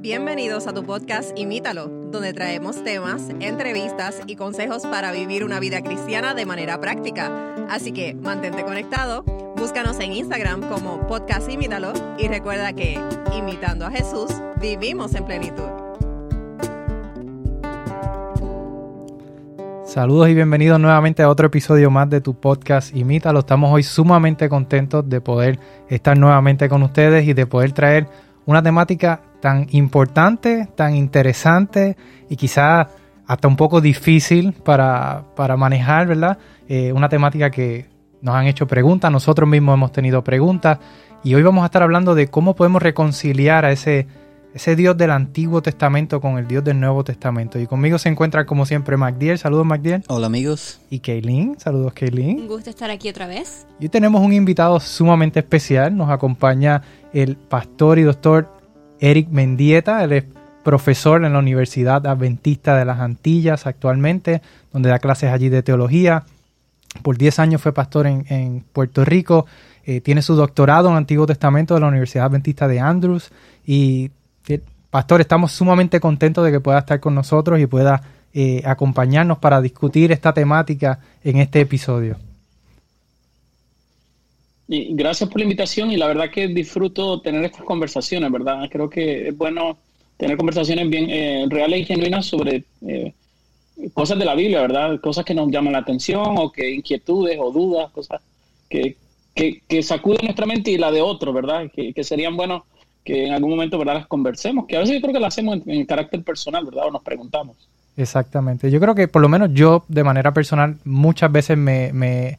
Bienvenidos a tu podcast Imítalo, donde traemos temas, entrevistas y consejos para vivir una vida cristiana de manera práctica. Así que mantente conectado, búscanos en Instagram como podcast Imítalo y recuerda que, imitando a Jesús, vivimos en plenitud. Saludos y bienvenidos nuevamente a otro episodio más de tu podcast Imítalo. Estamos hoy sumamente contentos de poder estar nuevamente con ustedes y de poder traer una temática tan importante, tan interesante y quizá hasta un poco difícil para, manejar, ¿verdad? Eh, una temática que nos han hecho preguntas, nosotros mismos hemos tenido preguntas y hoy vamos a estar hablando de cómo podemos reconciliar a ese ese Dios del Antiguo Testamento con el Dios del Nuevo Testamento. Y conmigo se encuentra como siempre MacDiel. Saludos MacDiel. Hola amigos. Y Kaylin. Saludos Kaylin. Un gusto estar aquí otra vez. Y hoy tenemos un invitado sumamente especial. Nos acompaña el pastor y doctor Eric Mendieta. Él es profesor en la Universidad Adventista de las Antillas actualmente, donde da clases allí de teología. Por 10 años fue pastor en, Puerto Rico. Eh, tiene su doctorado en Antiguo Testamento de la Universidad Adventista de Andrews y Pastor, estamos sumamente contentos de que pueda estar con nosotros y pueda eh, acompañarnos para discutir esta temática en este episodio. Gracias por la invitación y la verdad que disfruto tener estas conversaciones, ¿verdad? Creo que es bueno tener conversaciones bien eh, reales y genuinas sobre eh, cosas de la Biblia, ¿verdad? Cosas que nos llaman la atención o que inquietudes o dudas, cosas que, que, sacuden nuestra mente y la de otros, ¿verdad? Que, que serían buenos que en algún momento, ¿verdad?, las conversemos, que a veces yo creo que las hacemos en, carácter personal, ¿verdad?, o nos preguntamos. Exactamente. Yo creo que por lo menos yo, de manera personal, muchas veces me, me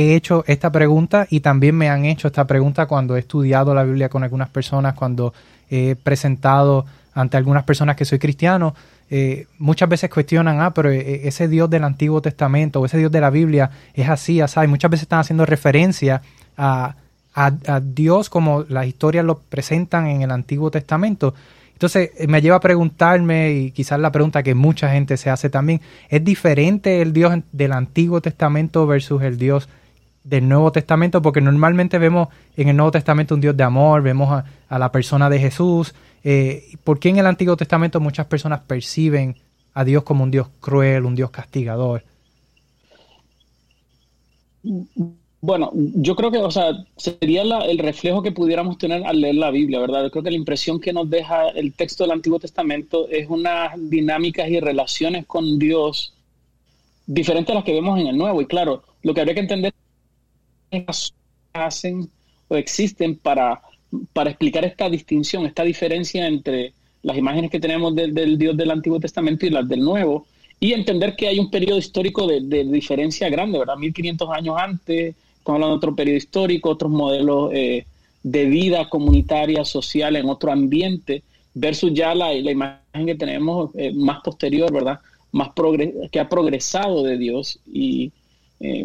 he hecho esta pregunta y también me han hecho esta pregunta cuando he estudiado la Biblia con algunas personas, cuando he presentado ante algunas personas que soy cristiano, eh, muchas veces cuestionan, ah, pero eh, ese Dios del Antiguo Testamento o ese Dios de la Biblia es así, así. Muchas veces están haciendo referencia a a, Dios como las historias lo presentan en el Antiguo Testamento. Entonces eh, me lleva a preguntarme, y quizás la pregunta que mucha gente se hace también, ¿es diferente el Dios del Antiguo Testamento versus el Dios del Nuevo Testamento? Porque normalmente vemos en el Nuevo Testamento un Dios de amor, vemos a, la persona de Jesús. Eh, ¿Por qué en el Antiguo Testamento muchas personas perciben a Dios como un Dios cruel, un Dios castigador? Bueno, yo creo que, o sea, sería el reflejo que pudiéramos tener al leer la Biblia, ¿verdad? Yo creo que la impresión que nos deja el texto del Antiguo Testamento es unas dinámicas y relaciones con Dios diferentes a las que vemos en el Nuevo. Y claro, lo que habría que entender hacen o existen para, para explicar esta distinción, esta diferencia entre las imágenes que tenemos del Dios del Antiguo Testamento y las del Nuevo, y entender que hay un periodo histórico de, diferencia grande, ¿verdad? 1500 años antes estamos hablando de otro periodo histórico, otros modelos eh, de vida comunitaria, social, en otro ambiente, versus ya la, la imagen que tenemos eh, más posterior, ¿verdad? Más que ha progresado de Dios y eh,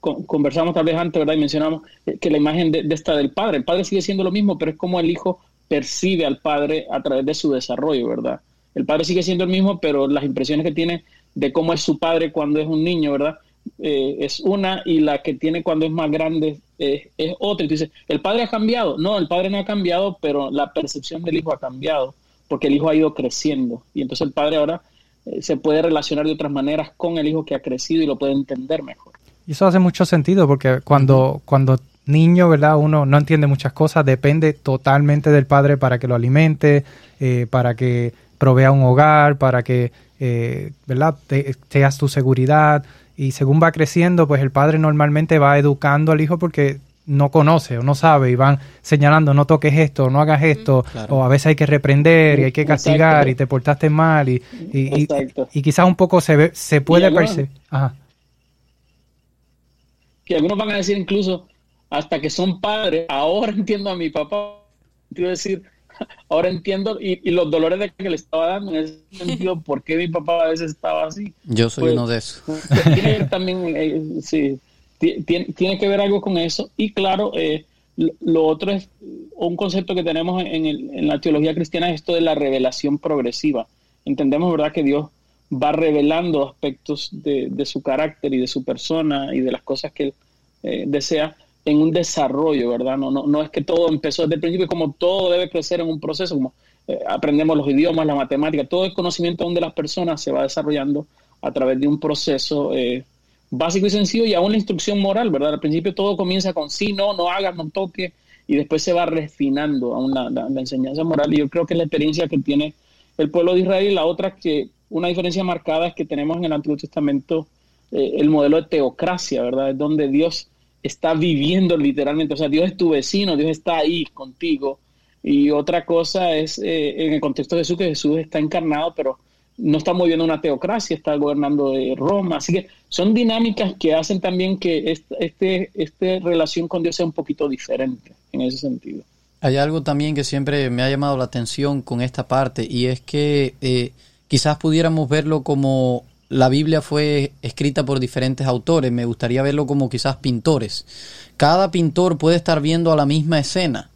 conversamos tal vez antes, ¿verdad? Y mencionamos que la imagen de, esta del Padre, el Padre sigue siendo lo mismo, pero es como el Hijo percibe al Padre a través de su desarrollo, ¿verdad? El Padre sigue siendo el mismo, pero las impresiones que tiene de cómo es su Padre cuando es un niño, ¿verdad? Eh, es una y la que tiene cuando es más grande es otra. Y tú dices, ¿el padre ha cambiado? No, el padre no ha cambiado, pero la percepción del hijo ha cambiado, porque el hijo ha ido creciendo. Y entonces el padre ahora eh, se puede relacionar de otras maneras con el hijo que ha crecido y lo puede entender mejor. Y eso hace mucho sentido, porque cuando, cuando niño, ¿verdad? Uno no entiende muchas cosas, depende totalmente del padre para que lo alimente, eh, para que provea un hogar, para que, ¿verdad? Te, seas tu seguridad, y según va creciendo, pues el padre normalmente va educando al hijo porque no conoce o no sabe y van señalando no toques esto, no hagas esto, o a veces hay que reprender y hay que castigar y te portaste mal y, y, quizás un poco se, ve, se puede percibir. Que algunos van a decir incluso, hasta que son padres, ahora entiendo a mi papá, quiero decir, ahora entiendo y, los dolores de que le estaba dando en ese sentido, por qué mi papá a veces estaba así. Yo soy pues, uno de esos. Tiene también, eh, sí, tiene, que ver algo con eso. Y claro, eh, lo, otro es un concepto que tenemos en, la teología cristiana, es esto de la revelación progresiva. Entendemos, ¿verdad?, que Dios va revelando aspectos de, su carácter y de su persona y de las cosas que él eh, desea en un desarrollo, ¿verdad? No, no, no es que todo empezó desde el principio, como todo debe crecer en un proceso, como eh, aprendemos los idiomas, la matemática, todo el conocimiento de las personas se va desarrollando a través de un proceso eh, básico y sencillo y aún la instrucción moral, ¿verdad? Al principio todo comienza con sí, no, no hagas, no toques, y después se va refinando aún la, la, enseñanza moral. Y yo creo que es la experiencia que tiene el pueblo de Israel y la otra que una diferencia marcada es que tenemos en el Antiguo Testamento eh, el modelo de teocracia, ¿verdad? Es donde Dios está viviendo literalmente, o sea, Dios es tu vecino, Dios está ahí contigo. Y otra cosa es eh, en el contexto de Jesús, que Jesús está encarnado, pero no está moviendo una teocracia, está gobernando de Roma. Así que son dinámicas que hacen también que este, este relación con Dios sea un poquito diferente en ese sentido. Hay algo también que siempre me ha llamado la atención con esta parte y es que eh, quizás pudiéramos verlo como la Biblia fue escrita por diferentes autores, me gustaría verlo como quizás pintores. Cada pintor puede estar viendo a la misma escena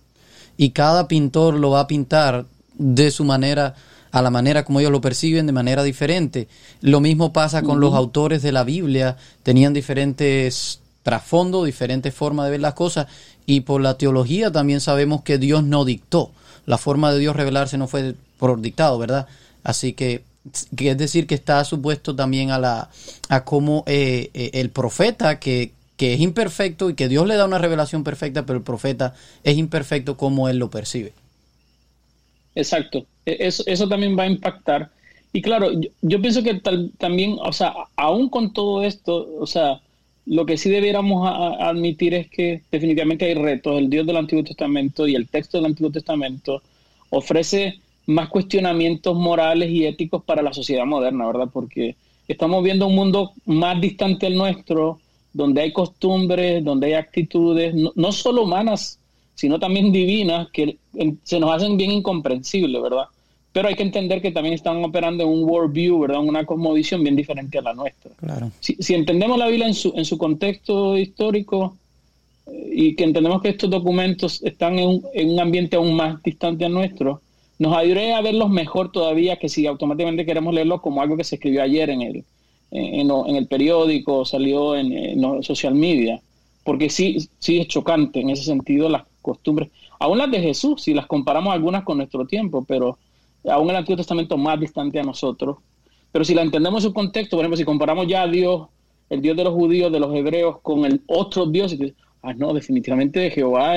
y cada pintor lo va a pintar de su manera, a la manera como ellos lo perciben, de manera diferente. Lo mismo pasa con los autores de la Biblia, tenían diferentes trasfondos, diferentes formas de ver las cosas y por la teología también sabemos que Dios no dictó. La forma de Dios revelarse no fue por dictado, ¿verdad? Así que es decir que está supuesto también a la a cómo eh, eh, el profeta que, que, es imperfecto y que Dios le da una revelación perfecta pero el profeta es imperfecto como él lo percibe exacto. E, eso, eso también va a impactar. Y claro yo, pienso que también o sea aún con todo esto o sea lo que sí debiéramos admitir es que definitivamente hay retos. El Dios del Antiguo Testamento y el texto del Antiguo Testamento ofrece más cuestionamientos morales y éticos para la sociedad moderna, ¿verdad? Porque estamos viendo un mundo más distante al nuestro, donde hay costumbres, donde hay actitudes, no, solo humanas, sino también divinas, que se nos hacen bien incomprensibles, ¿verdad? Pero hay que entender que también están operando en un worldview, ¿verdad? Una cosmovisión bien diferente a la nuestra. Claro. Si, entendemos la Biblia en su, en su contexto histórico eh, y que entendemos que estos documentos están en un, en un ambiente aún más distante al nuestro, nos ayudaría a verlos mejor todavía que si automáticamente queremos leerlos como algo que se escribió ayer en el, en, el periódico, salió en, los social media, porque sí, sí es chocante en ese sentido las costumbres, aún las de Jesús, si las comparamos algunas con nuestro tiempo, pero aún el Antiguo Testamento más distante a nosotros, pero si la entendemos en su contexto, por ejemplo, si comparamos ya a Dios, el Dios de los judíos, de los hebreos, con el otro Dios, ah, no, definitivamente Jehová,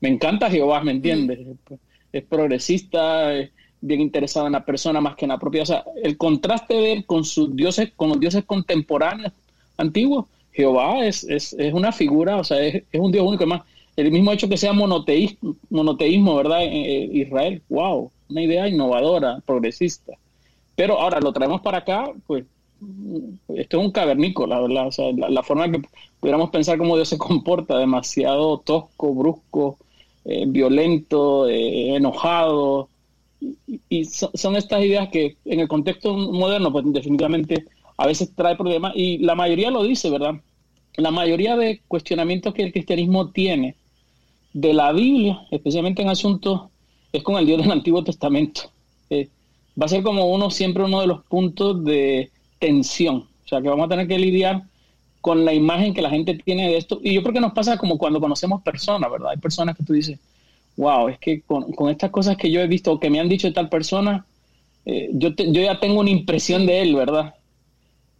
me encanta Jehová, ¿me entiendes? Mm es progresista, es bien interesado en la persona más que en la propia. O sea, el contraste de él con sus dioses, con los dioses contemporáneos antiguos, Jehová es, es, es una figura, o sea, es, un Dios único. Además, el mismo hecho que sea monoteísmo, monoteísmo ¿verdad? En, Israel, wow, una idea innovadora, progresista. Pero ahora lo traemos para acá, pues esto es un cavernícola, ¿verdad? O sea, la, forma que pudiéramos pensar cómo Dios se comporta, demasiado tosco, brusco, eh, violento, eh, enojado. Y, son, estas ideas que en el contexto moderno, pues definitivamente a veces trae problemas. Y la mayoría lo dice, ¿verdad? La mayoría de cuestionamientos que el cristianismo tiene de la Biblia, especialmente en asuntos, es con el Dios del Antiguo Testamento. Eh, va a ser como uno siempre uno de los puntos de tensión. O sea, que vamos a tener que lidiar con la imagen que la gente tiene de esto. Y yo creo que nos pasa como cuando conocemos personas, ¿verdad? Hay personas que tú dices, wow, es que con, estas cosas que yo he visto o que me han dicho de tal persona, eh, yo, yo ya tengo una impresión de él, ¿verdad?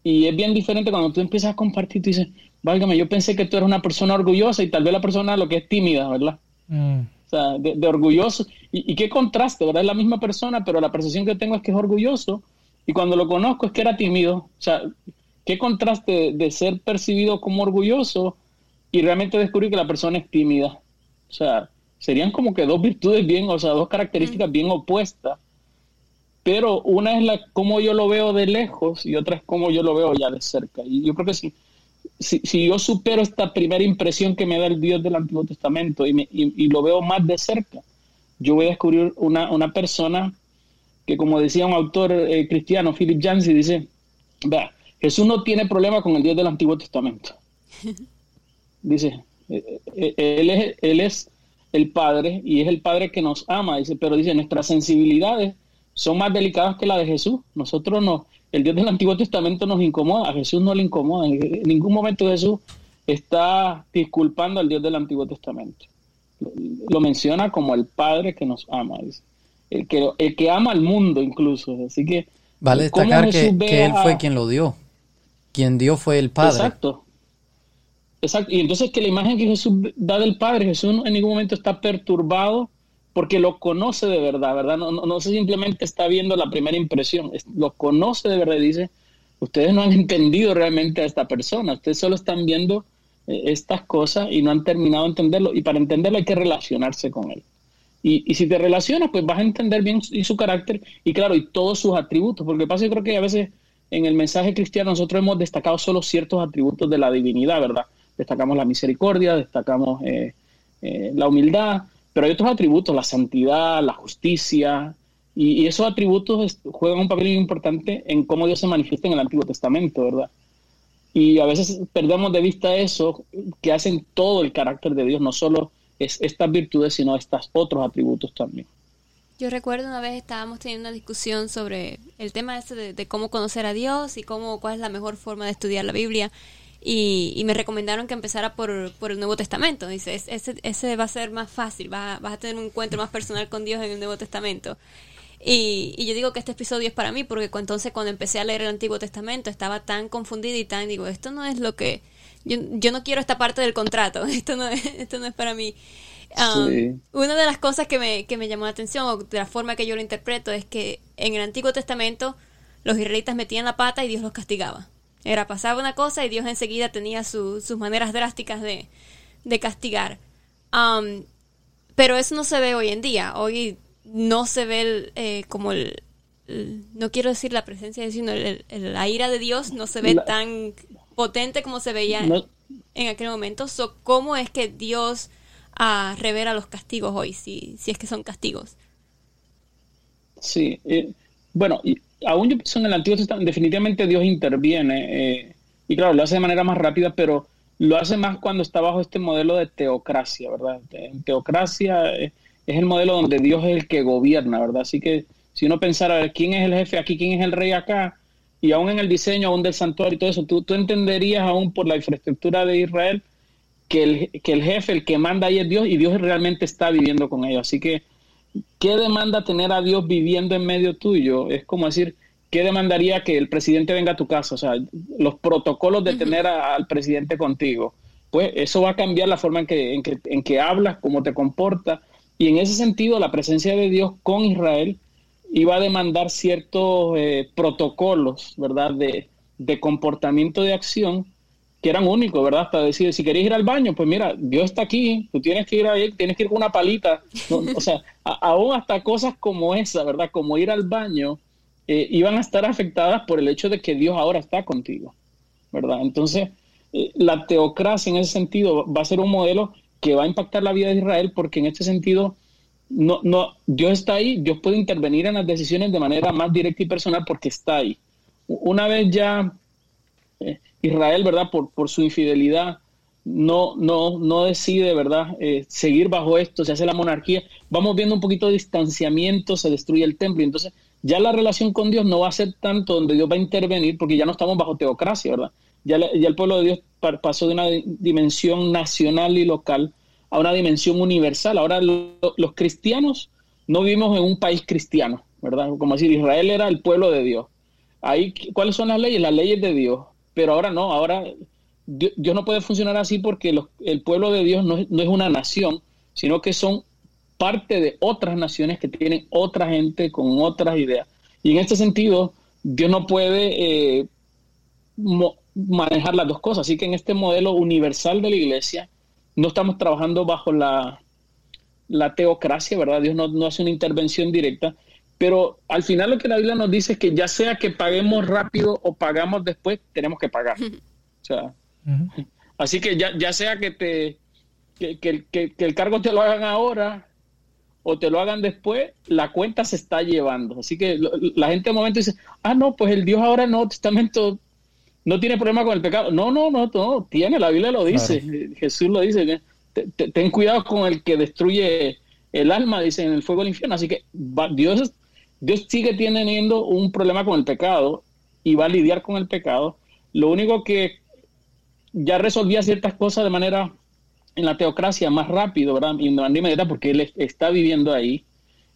Y es bien diferente cuando tú empiezas a compartir, tú dices, válgame, yo pensé que tú eres una persona orgullosa y tal vez la persona lo que es tímida, ¿verdad? Mm. O sea, de, orgulloso. Y, y, qué contraste, ¿verdad? Es la misma persona, pero la percepción que tengo es que es orgulloso. Y cuando lo conozco es que era tímido. O sea, qué contraste de ser percibido como orgulloso y realmente descubrir que la persona es tímida. O sea, serían como que dos virtudes bien, o sea, dos características bien opuestas. Pero una es la cómo yo lo veo de lejos y otra es cómo yo lo veo ya de cerca. Y yo creo que si, si, yo supero esta primera impresión que me da el Dios del Antiguo Testamento y, y, lo veo más de cerca, yo voy a descubrir una, una persona que, como decía un autor eh, cristiano, Philip Yancey, dice, vea, Jesús no tiene problema con el Dios del Antiguo Testamento. Dice, eh, eh, él es, él es el Padre y es el Padre que nos ama, dice, pero dice, nuestras sensibilidades son más delicadas que la de Jesús. Nosotros no, el Dios del Antiguo Testamento nos incomoda, a Jesús no le incomoda. En ningún momento Jesús está disculpando al Dios del Antiguo Testamento. Lo, menciona como el Padre que nos ama, El que, el que ama al mundo incluso. Así que... Vale destacar que, Él fue quien lo dio. Quien dio fue el Padre. Exacto. Exacto. Y entonces que la imagen que Jesús da del Padre, Jesús en ningún momento está perturbado porque lo conoce de verdad, ¿verdad? No, no, no simplemente está viendo la primera impresión, lo conoce de verdad y dice, ustedes no han entendido realmente a esta persona, ustedes solo están viendo eh, estas cosas y no han terminado de entenderlo, y para entenderlo hay que relacionarse con él. Y, y si te relacionas, pues vas a entender bien su, y su carácter y claro, y todos sus atributos, porque pasa yo creo que a veces en el mensaje cristiano nosotros hemos destacado solo ciertos atributos de la divinidad, ¿verdad? Destacamos la misericordia, destacamos eh, eh, la humildad, pero hay otros atributos, la santidad, la justicia, y, esos atributos juegan un papel importante en cómo Dios se manifiesta en el Antiguo Testamento, ¿verdad? Y a veces perdemos de vista eso, que hacen todo el carácter de Dios, no solo es estas virtudes, sino estos otros atributos también. Yo recuerdo una vez estábamos teniendo una discusión sobre el tema de, de, cómo conocer a Dios y cómo cuál es la mejor forma de estudiar la Biblia y, me recomendaron que empezara por, por el Nuevo Testamento. Dice, ese, ese va a ser más fácil, vas, vas a tener un encuentro más personal con Dios en el Nuevo Testamento. Y, y, yo digo que este episodio es para mí porque entonces cuando empecé a leer el Antiguo Testamento estaba tan confundida y tan, digo, esto no es lo que... Yo, yo no quiero esta parte del contrato, esto no es, esto no es para mí. Um, una de las cosas que me, que me llamó la atención, o de la forma que yo lo interpreto, es que en el Antiguo Testamento los israelitas metían la pata y Dios los castigaba. Era pasaba una cosa y Dios enseguida tenía sus maneras drásticas de, castigar. Um, pero eso no se ve hoy en día. Hoy no se ve eh, como el, no quiero decir la presencia, sino el, la ira de Dios no se ve tan potente como se veía en aquel momento. ¿Cómo es que Dios uh, revela los castigos hoy, si, si es que son castigos? Sí, eh, bueno, y aún yo pienso en el Antiguo definitivamente Dios interviene, eh, y claro, lo hace de manera más rápida, pero lo hace más cuando está bajo este modelo de teocracia, ¿verdad? En teocracia es, el modelo donde Dios es el que gobierna, ¿verdad? Así que si uno pensara, a ver, ¿quién es el jefe aquí? ¿Quién es el rey acá? Y aún en el diseño, aún del santuario y todo eso, tú, tú entenderías aún por la infraestructura de Israel que el, que el jefe, el que manda ahí es Dios y Dios realmente está viviendo con ellos. Así que ¿qué demanda tener a Dios viviendo en medio tuyo? Es como decir, ¿qué demandaría que el presidente venga a tu casa? O sea, los protocolos de tener al presidente contigo. Pues eso va a cambiar la forma en que, en que, hablas, cómo te comportas. Y en ese sentido, la presencia de Dios con Israel iba a demandar ciertos eh, protocolos, ¿verdad? De, de comportamiento de acción que eran únicos, ¿verdad? Hasta decir, si queréis ir al baño, pues mira, Dios está aquí, tú tienes que ir ahí, tienes que ir con una palita. o sea, aún hasta cosas como esa, ¿verdad? Como ir al baño, eh, iban a estar afectadas por el hecho de que Dios ahora está contigo, ¿verdad? Entonces, eh, la teocracia en ese sentido va a ser un modelo que va a impactar la vida de Israel porque en este sentido, no, no, Dios está ahí, Dios puede intervenir en las decisiones de manera más directa y personal porque está ahí. Una vez ya eh, Israel, ¿verdad? Por, por su infidelidad, no, no, no decide, ¿verdad?, eh, seguir bajo esto, se hace la monarquía, vamos viendo un poquito de distanciamiento, se destruye el templo, entonces ya la relación con Dios no va a ser tanto donde Dios va a intervenir, porque ya no estamos bajo teocracia, ¿verdad? Ya, ya el pueblo de Dios pasó de una dimensión nacional y local a una dimensión universal. Ahora los cristianos no vivimos en un país cristiano, ¿verdad? Como decir, Israel era el pueblo de Dios. Ahí, ¿Cuáles son las leyes? Las leyes de Dios pero ahora no, ahora Dios, no puede funcionar así porque el pueblo de Dios no, es una nación, sino que son parte de otras naciones que tienen otra gente con otras ideas. Y en este sentido, Dios no puede eh, manejar las dos cosas. Así que en este modelo universal de la iglesia, no estamos trabajando bajo la, teocracia, ¿verdad? Dios no hace una intervención directa, pero al final lo que la Biblia nos dice es que ya sea que paguemos rápido o pagamos después, tenemos que pagar. O sea, así que ya, ya sea que te que, que, el cargo te lo hagan ahora o te lo hagan después, la cuenta se está llevando. Así que la gente de momento dice, ah, no, pues el Dios ahora no, Testamento no tiene problema con el pecado. No, no, no, no, tiene, la Biblia lo dice, Jesús lo dice. ten cuidado con el que destruye el alma, dice, en el fuego del infierno. Así que Dios Dios sigue teniendo un problema con el pecado y va a lidiar con el pecado. Lo único que ya resolvía ciertas cosas de manera en la teocracia más rápido, ¿verdad? Y de manera inmediata porque él está viviendo ahí,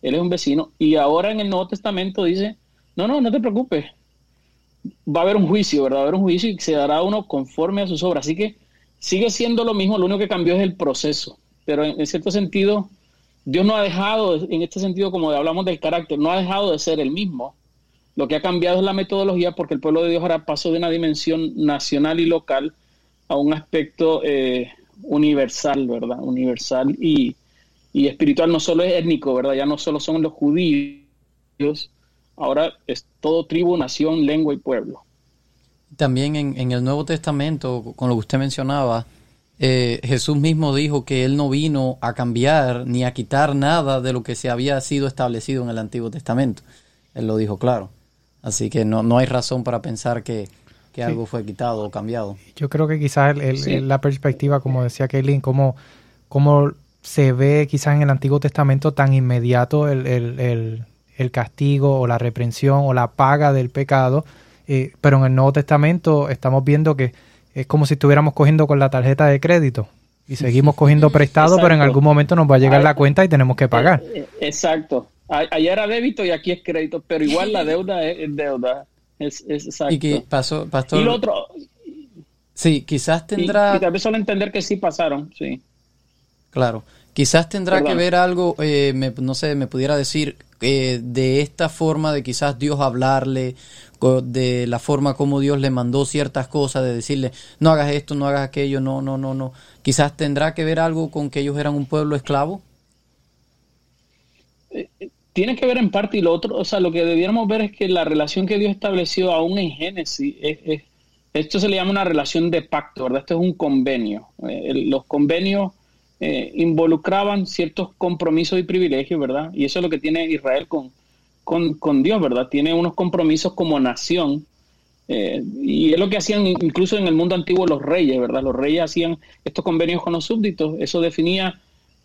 él es un vecino, y ahora en el Nuevo Testamento dice, no, no, no te preocupes, va a haber un juicio, ¿verdad? Va a haber un juicio y se dará uno conforme a sus obras. Así que sigue siendo lo mismo, lo único que cambió es el proceso, pero en, cierto sentido, Dios no ha dejado, en este sentido, como hablamos del carácter, no ha dejado de ser el mismo. Lo que ha cambiado es la metodología porque el pueblo de Dios ahora pasó de una dimensión nacional y local a un aspecto eh, universal, ¿verdad? Universal y, espiritual, no solo es étnico, ¿verdad? Ya no solo son los judíos, ahora es todo tribu, nación, lengua y pueblo. También en, el Nuevo Testamento, con lo que usted mencionaba, eh, Jesús mismo dijo que Él no vino a cambiar ni a quitar nada de lo que se había sido establecido en el Antiguo Testamento. Él lo dijo claro. Así que no, no hay razón para pensar que, algo fue quitado o cambiado. Yo creo que quizás la perspectiva, como decía Kaylin, como, como se ve quizás en el Antiguo Testamento tan inmediato el, el, el castigo o la reprensión o la paga del pecado, eh, pero en el Nuevo Testamento estamos viendo que es como si estuviéramos cogiendo con la tarjeta de crédito y seguimos cogiendo prestado, pero en algún momento nos va a llegar la cuenta y tenemos que pagar. Eh, eh, exacto. Allá era débito y aquí es crédito, pero igual la deuda es deuda. Es, exacto. Y que pasó, pastor. Y lo otro. Sí, quizás tendrá. Y, tal vez solo entender que sí pasaron, sí. Claro. Quizás tendrá que ver algo, eh, no sé, me pudiera decir, eh, de esta forma de quizás Dios hablarle, de la forma como Dios le mandó ciertas cosas, de decirle, no hagas esto, no hagas aquello, no, no, no, no. Quizás tendrá que ver algo con que ellos eran un pueblo esclavo. Eh, tiene que ver en parte y lo otro, o sea, lo que debiéramos ver es que la relación que Dios estableció aún en Génesis, es, esto se le llama una relación de pacto, ¿verdad? Esto es un convenio. Eh, los convenios eh, involucraban ciertos compromisos y privilegios, ¿verdad? Y eso es lo que tiene Israel con, con, Dios, ¿verdad? Tiene unos compromisos como nación. Eh, y es lo que hacían incluso en el mundo antiguo los reyes, ¿verdad? Los reyes hacían estos convenios con los súbditos. Eso definía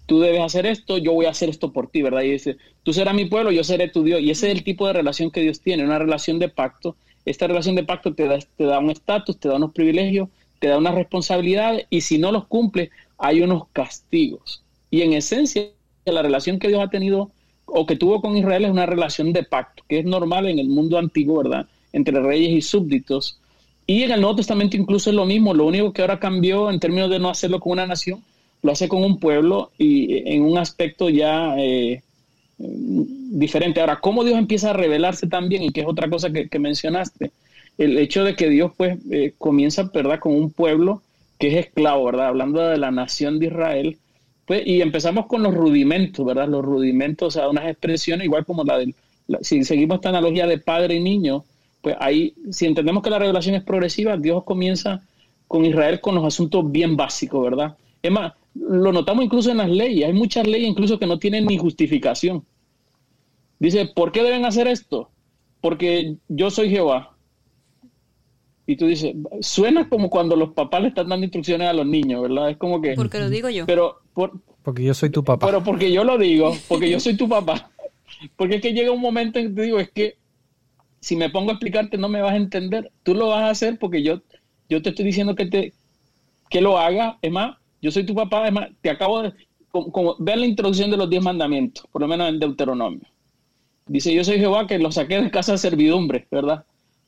tú debes hacer esto, yo voy a hacer esto por ti, ¿verdad? Y dice, tú serás mi pueblo, yo seré tu Dios. Y ese es el tipo de relación que Dios tiene, una relación de pacto. Esta relación de pacto te da, te da un estatus, te da unos privilegios, te da unas responsabilidades y si no los cumples, hay unos castigos. Y en esencia, la relación que Dios ha tenido o que tuvo con Israel es una relación de pacto, que es normal en el mundo antiguo, ¿verdad? Entre reyes y súbditos. Y en el Nuevo Testamento incluso es lo mismo, lo único que ahora cambió en términos de no hacerlo con una nación lo hace con un pueblo y en un aspecto ya eh, diferente. Ahora, ¿cómo Dios empieza a revelarse también? Y que es otra cosa que, mencionaste. El hecho de que Dios pues eh, comienza, ¿verdad?, con un pueblo que es esclavo, ¿verdad? Hablando de la nación de Israel. Pues, y empezamos con los rudimentos, ¿verdad? Los rudimentos, o sea, unas expresiones igual como la del... si seguimos esta analogía de padre y niño, pues ahí, si entendemos que la revelación es progresiva, Dios comienza con Israel con los asuntos bien básicos, ¿verdad? Es más, lo notamos incluso en las leyes. Hay muchas leyes incluso que no tienen ni justificación. Dice, ¿por qué deben hacer esto? Porque yo soy Jehová. Y tú dices, suena como cuando los papás le están dando instrucciones a los niños, ¿verdad? Es como que... Porque lo digo yo. Pero porque yo soy tu papá. Pero porque yo lo digo, porque yo soy tu papá. Porque es que llega un momento en que te digo, es que si me pongo a explicarte no me vas a entender. Tú lo vas a hacer porque yo, yo te estoy diciendo que, te, que lo haga. Es más, yo soy tu papá, además, te acabo de... Como, ver la introducción de los diez mandamientos, por lo menos en Deuteronomio. Dice, yo soy Jehová que lo saqué de casa de servidumbre, ¿verdad?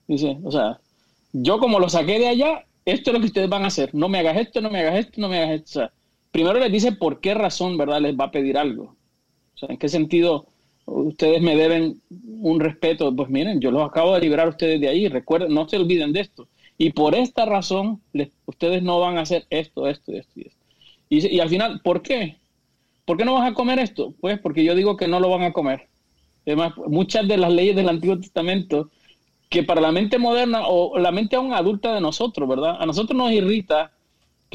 Dice, o sea, yo como lo saqué de allá, esto es lo que ustedes van a hacer. No me hagas esto, no me hagas esto, no me hagas esto. O sea, primero les dice por qué razón, ¿verdad? Les va a pedir algo. O sea, en qué sentido ustedes me deben un respeto. Pues miren, yo los acabo de liberar a ustedes de ahí. Recuerden, no se olviden de esto. Y por esta razón, ustedes no van a hacer esto, esto, esto y esto. Y, al final, ¿por qué? ¿Por qué no vas a comer esto? Pues porque yo digo que no lo van a comer. Además, muchas de las leyes del Antiguo Testamento, que para la mente moderna o la mente aún adulta de nosotros, ¿verdad? A nosotros nos irrita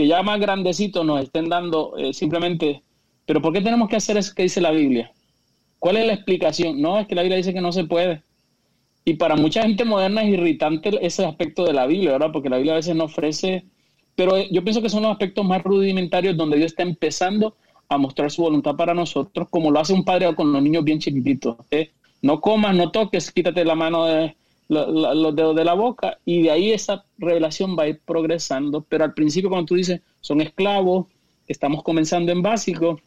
que ya más grandecitos nos estén dando eh, simplemente, pero ¿por qué tenemos que hacer eso que dice la Biblia? ¿Cuál es la explicación? No, es que la Biblia dice que no se puede. Y para mucha gente moderna es irritante ese aspecto de la Biblia, ¿verdad? Porque la Biblia a veces no ofrece pero eh, yo pienso que son los aspectos más rudimentarios donde Dios está empezando a mostrar su voluntad para nosotros, como lo hace un padre con los niños bien chiquititos. ¿eh? No comas, no toques, quítate la mano de, los dedos de la boca y de ahí esa revelación va a ir progresando, pero al principio cuando tú dices son esclavos, estamos comenzando en básico,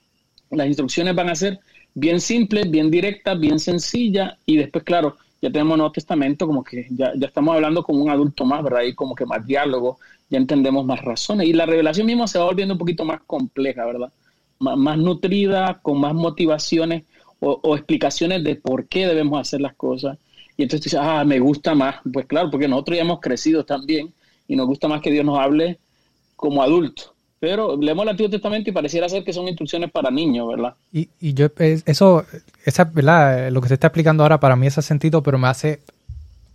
las instrucciones van a ser bien simples, bien directas, bien sencillas y después, claro, ya tenemos Nuevo Testamento, como que ya, ya estamos hablando como un adulto más, ¿verdad? Y como que más diálogo, ya entendemos más razones y la revelación misma se va volviendo un poquito más compleja, ¿verdad? más nutrida, con más motivaciones o, o explicaciones de por qué debemos hacer las cosas y entonces dices, ah, me gusta más. Pues claro, porque nosotros ya hemos crecido también y nos gusta más que Dios nos hable como adultos. Pero leemos el Antiguo Testamento y pareciera ser que son instrucciones para niños, ¿verdad? Y, y yo, eso, esa, ¿verdad? Lo que se está explicando ahora para mí hace sentido, pero me hace,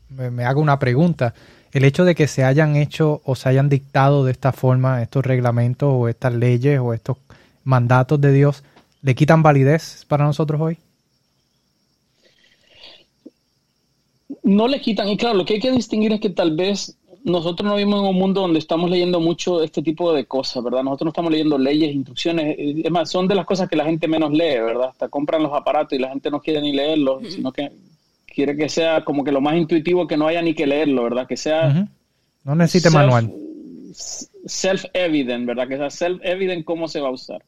me hago una pregunta. El hecho de que se hayan hecho o se hayan dictado de esta forma estos reglamentos o estas leyes o estos mandatos de Dios, ¿le quitan validez para nosotros hoy? No le quitan, y claro, lo que hay que distinguir es que tal vez nosotros no vivimos en un mundo donde estamos leyendo mucho este tipo de cosas, ¿verdad? Nosotros no estamos leyendo leyes, instrucciones, eh, es más, son de las cosas que la gente menos lee, ¿verdad? Hasta compran los aparatos y la gente no quiere ni leerlos, sino que quiere que sea como que lo más intuitivo que no haya ni que leerlo, ¿verdad? Que sea... No necesite manual. Self-evident, ¿verdad? Que sea self-evident cómo se va a usar.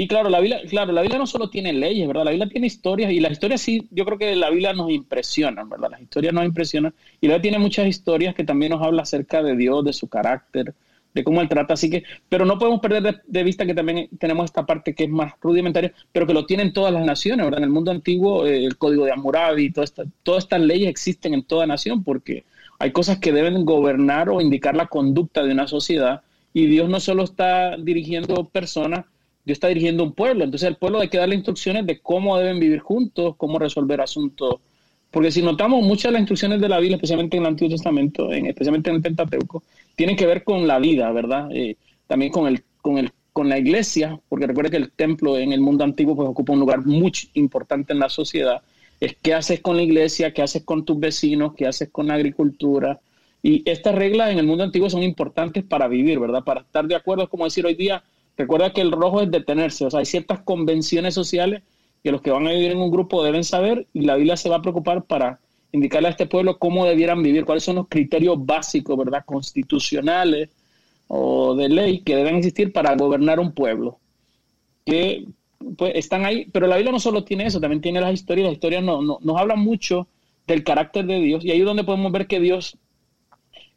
Y claro, la Biblia, claro, la Biblia no solo tiene leyes, ¿verdad? La Biblia tiene historias y las historias sí, yo creo que la Biblia nos impresiona, ¿verdad? Las historias nos impresionan y la Biblia tiene muchas historias que también nos habla acerca de Dios, de su carácter, de cómo Él trata, así que, pero no podemos perder de, vista que también tenemos esta parte que es más rudimentaria, pero que lo tienen todas las naciones, ¿verdad? En el mundo antiguo, eh, el Código de Hammurabi, toda esta, todas estas leyes existen en toda nación porque hay cosas que deben gobernar o indicar la conducta de una sociedad y Dios no solo está dirigiendo personas, Dios está dirigiendo un pueblo, entonces el pueblo hay que darle instrucciones de cómo deben vivir juntos, cómo resolver asuntos. Porque si notamos, muchas de las instrucciones de la Biblia, especialmente en el Antiguo Testamento, en, especialmente en el Pentateuco, tienen que ver con la vida, ¿verdad? Eh, también con, el, con, el, con la iglesia, porque recuerde que el templo en el mundo antiguo pues, ocupa un lugar muy importante en la sociedad. Es qué haces con la iglesia, qué haces con tus vecinos, qué haces con la agricultura. Y estas reglas en el mundo antiguo son importantes para vivir, ¿verdad? Para estar de acuerdo, es como decir hoy día, Recuerda que el rojo es detenerse, o sea, hay ciertas convenciones sociales que los que van a vivir en un grupo deben saber y la Biblia se va a preocupar para indicarle a este pueblo cómo debieran vivir, cuáles son los criterios básicos, ¿verdad? Constitucionales o de ley que deben existir para gobernar un pueblo. Que pues están ahí, pero la Biblia no solo tiene eso, también tiene las historias, las historias no, nos hablan mucho del carácter de Dios y ahí es donde podemos ver que Dios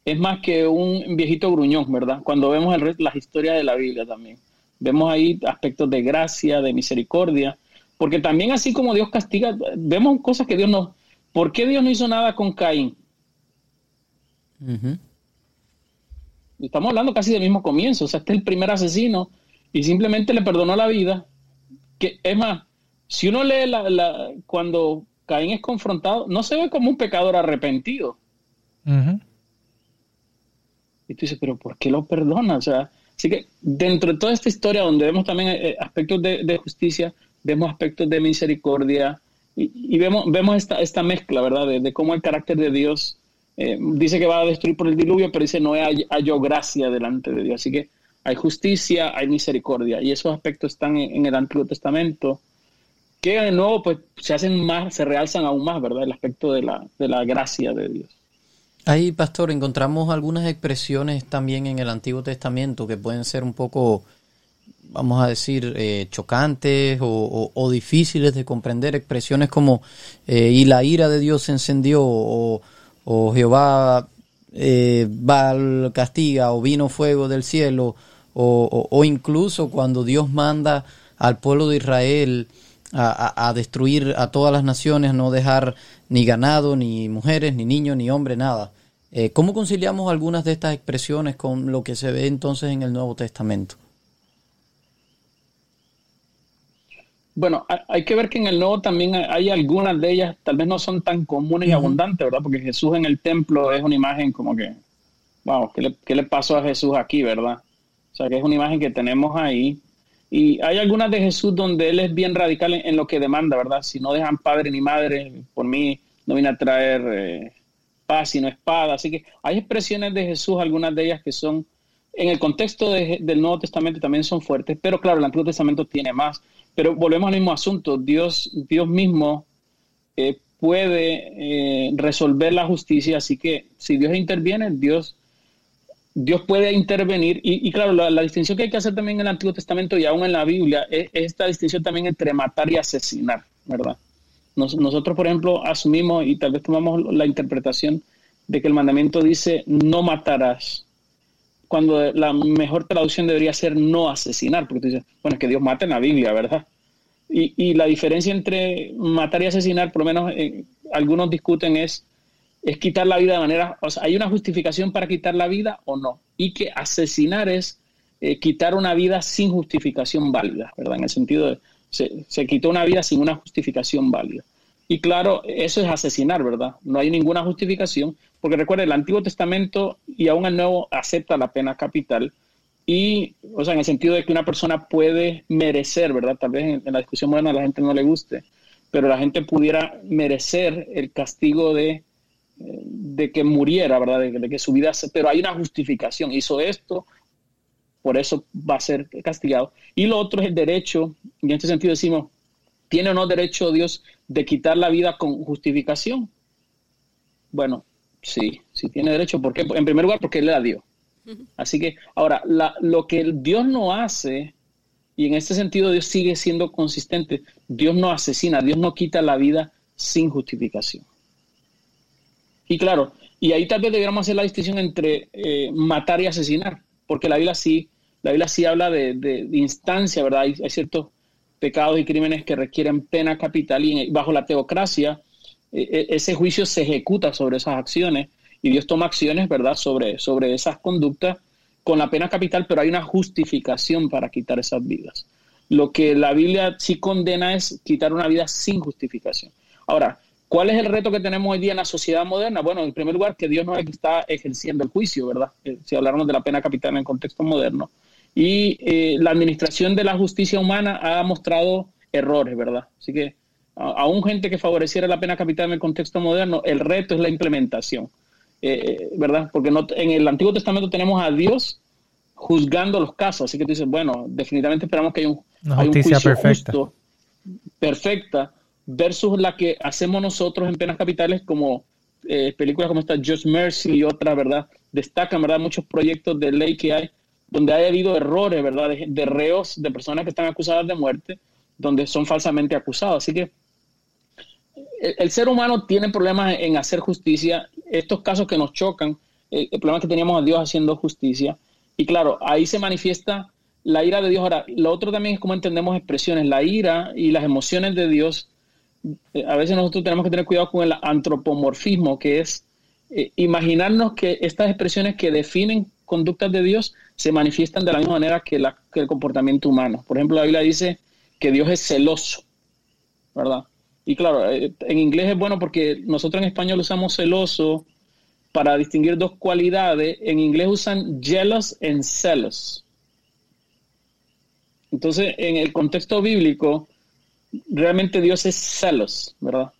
es más que un viejito gruñón, ¿verdad? Cuando vemos el, las historias de la Biblia también. Vemos ahí aspectos de gracia, de misericordia, porque también así como Dios castiga, vemos cosas que Dios no... ¿Por qué Dios no hizo nada con Caín? Estamos hablando casi del mismo comienzo, o sea, este es el primer asesino y simplemente le perdonó la vida. Que, es más, si uno lee la, cuando Caín es confrontado, no se ve como un pecador arrepentido. Y tú dices, pero ¿por qué lo perdona? O sea, Así que dentro de toda esta historia donde vemos también eh, aspectos de, justicia, vemos aspectos de misericordia y, vemos, vemos esta, esta mezcla, ¿verdad? De, cómo el carácter de Dios eh, dice que va a destruir por el diluvio, pero dice no hay, yo gracia delante de Dios. Así que hay justicia, hay misericordia y esos aspectos están en, el Antiguo Testamento que de nuevo pues se hacen más, se realzan aún más, ¿verdad? El aspecto de la, de la gracia de Dios. Ahí, pastor, encontramos algunas expresiones también en el Antiguo Testamento que pueden ser un poco, vamos a decir, eh, chocantes o, difíciles de comprender. Expresiones como, eh, y la ira de Dios se encendió, o, Jehová eh, va al castiga, o vino fuego del cielo, o, incluso cuando Dios manda al pueblo de Israel a, destruir a todas las naciones, no dejar ni ganado, ni mujeres, ni niños, ni hombres, nada. Eh, ¿Cómo conciliamos algunas de estas expresiones con lo que se ve entonces en el Nuevo Testamento? Bueno, hay que ver que en el Nuevo también hay algunas de ellas, tal vez no son tan comunes y abundantes, ¿verdad? Porque Jesús en el templo es una imagen como que, wow, ¿qué le, pasó a Jesús aquí, verdad? O sea, que es una imagen que tenemos ahí. Y hay algunas de Jesús donde él es bien radical en, lo que demanda, ¿verdad? Si no dejan padre ni madre, por mí no viene a traer eh, paz sino espada. Así que hay expresiones de Jesús, algunas de ellas que son, en el contexto del Nuevo Testamento también son fuertes, pero claro, el Antiguo Testamento tiene más. Pero volvemos al mismo asunto, Dios, Dios mismo, eh, puede eh, resolver la justicia, así que si Dios interviene, Dios, Dios puede intervenir. Y, claro, la, distinción que hay que hacer también en el Antiguo Testamento y aún en la Biblia es, esta distinción también entre matar y asesinar, ¿verdad? nosotros, por ejemplo, asumimos y tal vez tomamos la interpretación de que el mandamiento dice no matarás, cuando la mejor traducción debería ser no asesinar, porque tú dices, bueno, es que Dios mata en la Biblia, ¿verdad? Y, la diferencia entre matar y asesinar, por lo menos eh, algunos discuten, es, es quitar la vida de manera, o sea, ¿hay una justificación para quitar la vida o no? Y que asesinar es eh, quitar una vida sin justificación válida, ¿verdad? En el sentido de, se, se quitó una vida sin una justificación válida. Y claro, eso es asesinar, ¿verdad? No hay ninguna justificación, porque recuerda, el Antiguo Testamento y aún el Nuevo acepta la pena capital, y, o sea, en el sentido de que una persona puede merecer, ¿verdad? Tal vez en, la discusión moderna a la gente no le guste, pero la gente pudiera merecer el castigo de, de que muriera, ¿verdad? De, que su vida, pero hay una justificación, hizo esto, por eso va a ser castigado. Y lo otro es el derecho, y en este sentido decimos, ¿tiene o no derecho Dios de quitar la vida con justificación? Bueno, sí, sí tiene derecho. ¿Por qué? En primer lugar, porque Él le da Dios. Así que ahora, lo que Dios no hace, y en este sentido Dios sigue siendo consistente, Dios no asesina, Dios no quita la vida sin justificación. Y claro, y ahí tal vez deberíamos hacer la distinción entre eh, matar y asesinar, porque la Biblia sí, la Biblia sí habla de, instancia, ¿verdad? Hay, ciertos pecados y crímenes que requieren pena capital y bajo la teocracia e, e, ese juicio se ejecuta sobre esas acciones y Dios toma acciones, ¿verdad?, sobre, sobre esas conductas con la pena capital, pero hay una justificación para quitar esas vidas. Lo que la Biblia sí condena es quitar una vida sin justificación. Ahora, ¿cuál es el reto que tenemos hoy día en la sociedad moderna? Bueno, en primer lugar, que Dios no está ejerciendo el juicio, ¿verdad? Eh, si hablamos de la pena capital en el contexto moderno. Y eh, la administración de la justicia humana ha mostrado errores, ¿verdad? Así que aún gente que favoreciera la pena capital en el contexto moderno, el reto es la implementación. Eh, ¿verdad? Porque no, en el Antiguo Testamento tenemos a Dios juzgando los casos, así que tú dices, bueno, definitivamente esperamos que haya un, juicio perfecta. Justo, perfecta, versus la que hacemos nosotros en penas capitales como eh, películas como esta Just Mercy y otras, ¿verdad? Destacan, ¿verdad? Muchos proyectos de ley que hay donde ha habido errores, ¿verdad? De, reos, de personas que están acusadas de muerte, donde son falsamente acusados. Así que el, ser humano tiene problemas en hacer justicia. Estos casos que nos chocan, eh, el problema que teníamos a Dios haciendo justicia. Y claro, ahí se manifiesta la ira de Dios. Ahora, lo otro también es cómo entendemos expresiones. La ira y las emociones de Dios, a veces nosotros tenemos que tener cuidado con el antropomorfismo, que es eh, imaginarnos que estas expresiones que definen conductas de Dios se manifiestan de la misma manera que, que el comportamiento humano. Por ejemplo, la Biblia dice que Dios es celoso, ¿verdad? Y claro, eh, en inglés es bueno porque nosotros en español usamos celoso para distinguir dos cualidades. En inglés usan jealous and celos. Entonces, en el contexto bíblico, realmente Dios es celos, ¿verdad?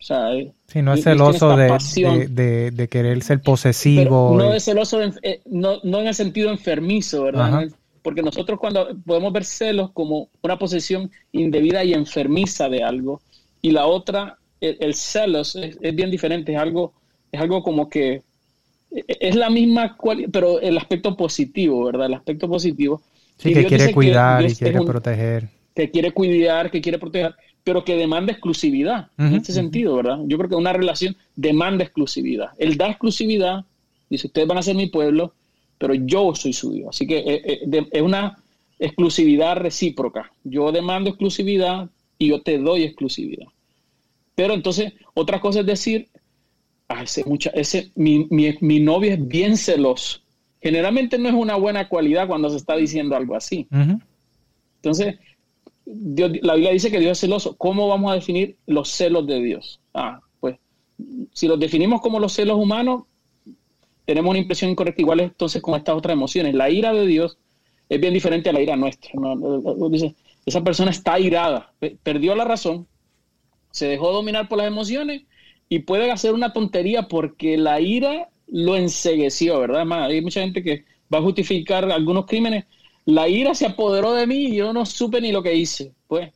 O sea, sí, no es celoso de, de, querer ser posesivo. no es celoso, eh, no, no, en el sentido enfermizo, ¿verdad? porque nosotros cuando podemos ver celos como una posesión indebida y enfermiza de algo, y la otra, el, celos es, bien diferente, es algo, es algo como que e, es la misma, pero el aspecto positivo, ¿verdad? El aspecto positivo. Sí, que quiere cuidar y quiere proteger. Que quiere cuidar, que quiere proteger, pero que demanda exclusividad, en este sentido, ¿verdad? Yo creo que una relación demanda exclusividad. Él da exclusividad, dice, ustedes van a ser mi pueblo, pero yo soy suyo. Así que eh, eh, es una exclusividad recíproca. Yo demando exclusividad y yo te doy exclusividad. Pero entonces, otra cosa es decir, ah, ese, mucha, ese, mi, mi, novio es bien celoso. Generalmente no es una buena cualidad cuando se está diciendo algo así. Entonces, la Biblia dice que Dios es celoso. ¿Cómo vamos a definir los celos de Dios? Ah, pues, si los definimos como los celos humanos, tenemos una impresión incorrecta igual entonces con estas otras emociones. La ira de Dios es bien diferente a la ira nuestra. Dice, esa persona está irada, perdió la razón, se dejó dominar por las emociones y puede hacer una tontería porque la ira lo ensegueció, ¿verdad? hay mucha gente que va a justificar algunos crímenes. La ira se apoderó de mí y yo no supe ni lo que hice. Pues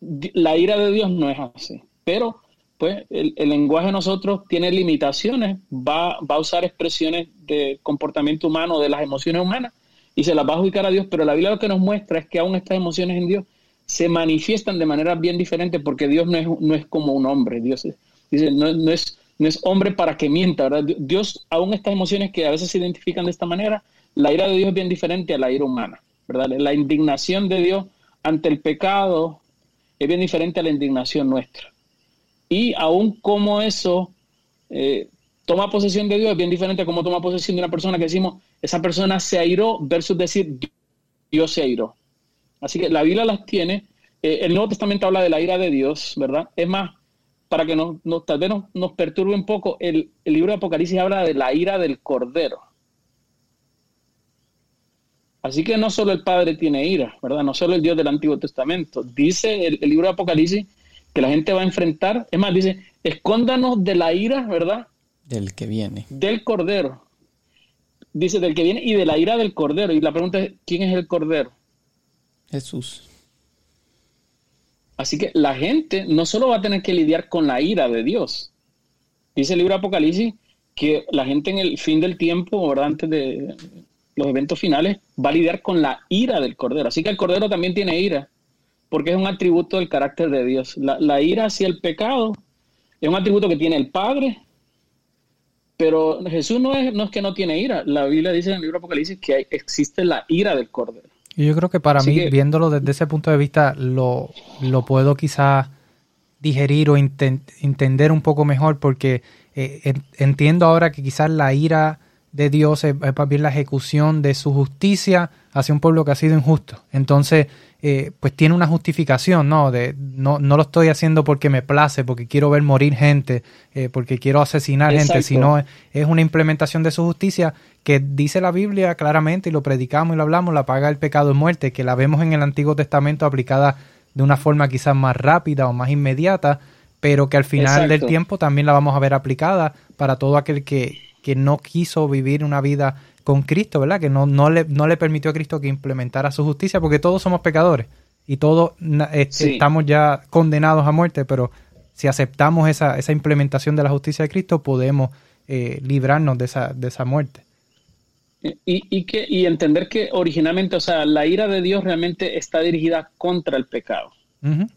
la ira de Dios no es así. Pero pues el, lenguaje de nosotros tiene limitaciones, va, va a usar expresiones de comportamiento humano, de las emociones humanas, y se las va a adjudicar a Dios, pero la Biblia lo que nos muestra es que aún estas emociones en Dios se manifiestan de manera bien diferente porque Dios no es, no es como un hombre, Dios dice, no, no, es, no es hombre para que mienta, ¿verdad? Dios, aún estas emociones que a veces se identifican de esta manera, la ira de Dios es bien diferente a la ira humana, ¿verdad? La indignación de Dios ante el pecado es bien diferente a la indignación nuestra. Y aún como eso eh, toma posesión de Dios es bien diferente a cómo toma posesión de una persona que decimos, esa persona se airó versus decir, Dios se airó. Así que la Biblia las tiene. Eh, el Nuevo Testamento habla de la ira de Dios, ¿verdad? Es más, para que nos, tal vez nos, perturbe un poco, el, libro de Apocalipsis habla de la ira del Cordero. Así que no solo el Padre tiene ira, ¿verdad? No solo el Dios del Antiguo Testamento. Dice el, el libro de Apocalipsis que la gente va a enfrentar. Es más, dice, escóndanos de la ira, ¿verdad? Del que viene. Del Cordero. Dice del que viene y de la ira del Cordero. Y la pregunta es, ¿quién es el Cordero? Jesús. Así que la gente no solo va a tener que lidiar con la ira de Dios. Dice el libro Apocalipsis que la gente en el fin del tiempo, ¿verdad? antes de los eventos finales, va a lidiar con la ira del Cordero. Así que el Cordero también tiene ira porque es un atributo del carácter de Dios. La, ira hacia el pecado es un atributo que tiene el Padre, pero Jesús no es, no es que no tiene ira. La Biblia dice en el libro Apocalipsis que existe la ira del Cordero. Yo creo que para mí, viéndolo desde ese punto de vista, lo, lo puedo quizás digerir o entender un poco mejor, porque eh, entiendo ahora que quizás la ira de Dios es, es bien la ejecución de su justicia hacia un pueblo que ha sido injusto. Entonces, eh, pues tiene una justificación, ¿no? De, no, no lo estoy haciendo porque me place, porque quiero ver morir gente, eh, porque quiero asesinar gente, sino es una implementación de su justicia que dice la Biblia claramente y lo predicamos y lo hablamos, la paga el pecado de muerte, que la vemos en el Antiguo Testamento aplicada de una forma quizás más rápida o más inmediata, pero que al final del tiempo también la vamos a ver aplicada para todo aquel que, que no quiso vivir una vida con Cristo, ¿verdad? Que no, no, le, no le permitió a Cristo que implementara su justicia, porque todos somos pecadores y todos este, estamos ya condenados a muerte, pero si aceptamos esa, esa implementación de la justicia de Cristo, podemos eh, librarnos de esa, de esa muerte. Y, y, que, y entender que originalmente, o sea, la ira de Dios realmente está dirigida contra el pecado. el,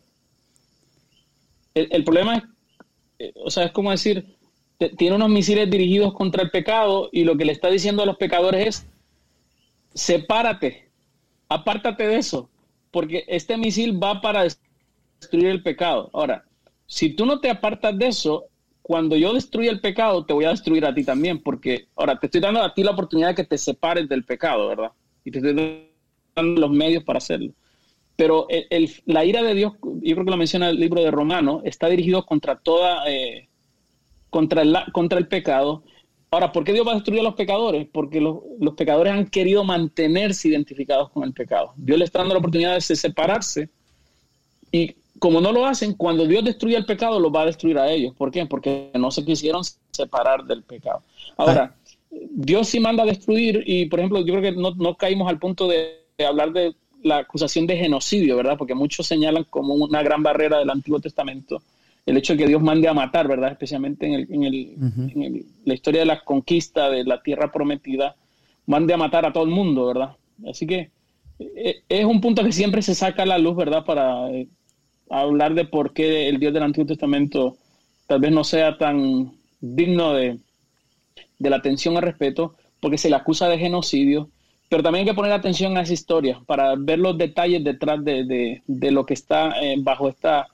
el, problema es, eh, o sea, es como decir, tiene unos misiles dirigidos contra el pecado y lo que le está diciendo a los pecadores es, sepárate, apártate de eso, porque este misil va para destruir el pecado. Ahora, si tú no te apartas de eso, cuando yo destruya el pecado, te voy a destruir a ti también, porque ahora te estoy dando a ti la oportunidad de que te separes del pecado, ¿verdad? Y te estoy dando los medios para hacerlo. Pero la ira de Dios, yo creo que lo menciona el libro de Romano, está dirigido contra toda... Eh, contra el, contra el pecado. Ahora, ¿por qué Dios va a destruir a los pecadores? Porque los, pecadores han querido mantenerse identificados con el pecado. Dios les está dando la oportunidad de separarse y como no lo hacen, cuando Dios destruye el pecado, los va a destruir a ellos. ¿Por qué? Porque no se quisieron separar del pecado. Ahora, Dios sí manda a destruir y, por ejemplo, yo creo que no, no caímos al punto de, hablar de la acusación de genocidio, ¿verdad? Porque muchos señalan como una gran barrera del Antiguo Testamento el hecho de que Dios mande a matar, ¿verdad? Especialmente en, la historia de la conquista de la tierra prometida, mande a matar a todo el mundo, ¿verdad? Así que eh, es un punto que siempre se saca a la luz, ¿verdad? Para eh, hablar de por qué el Dios del Antiguo Testamento tal vez no sea tan digno de, la atención al respeto, porque se le acusa de genocidio, pero también hay que poner atención a esa historia para ver los detalles detrás de, lo que está eh, bajo esta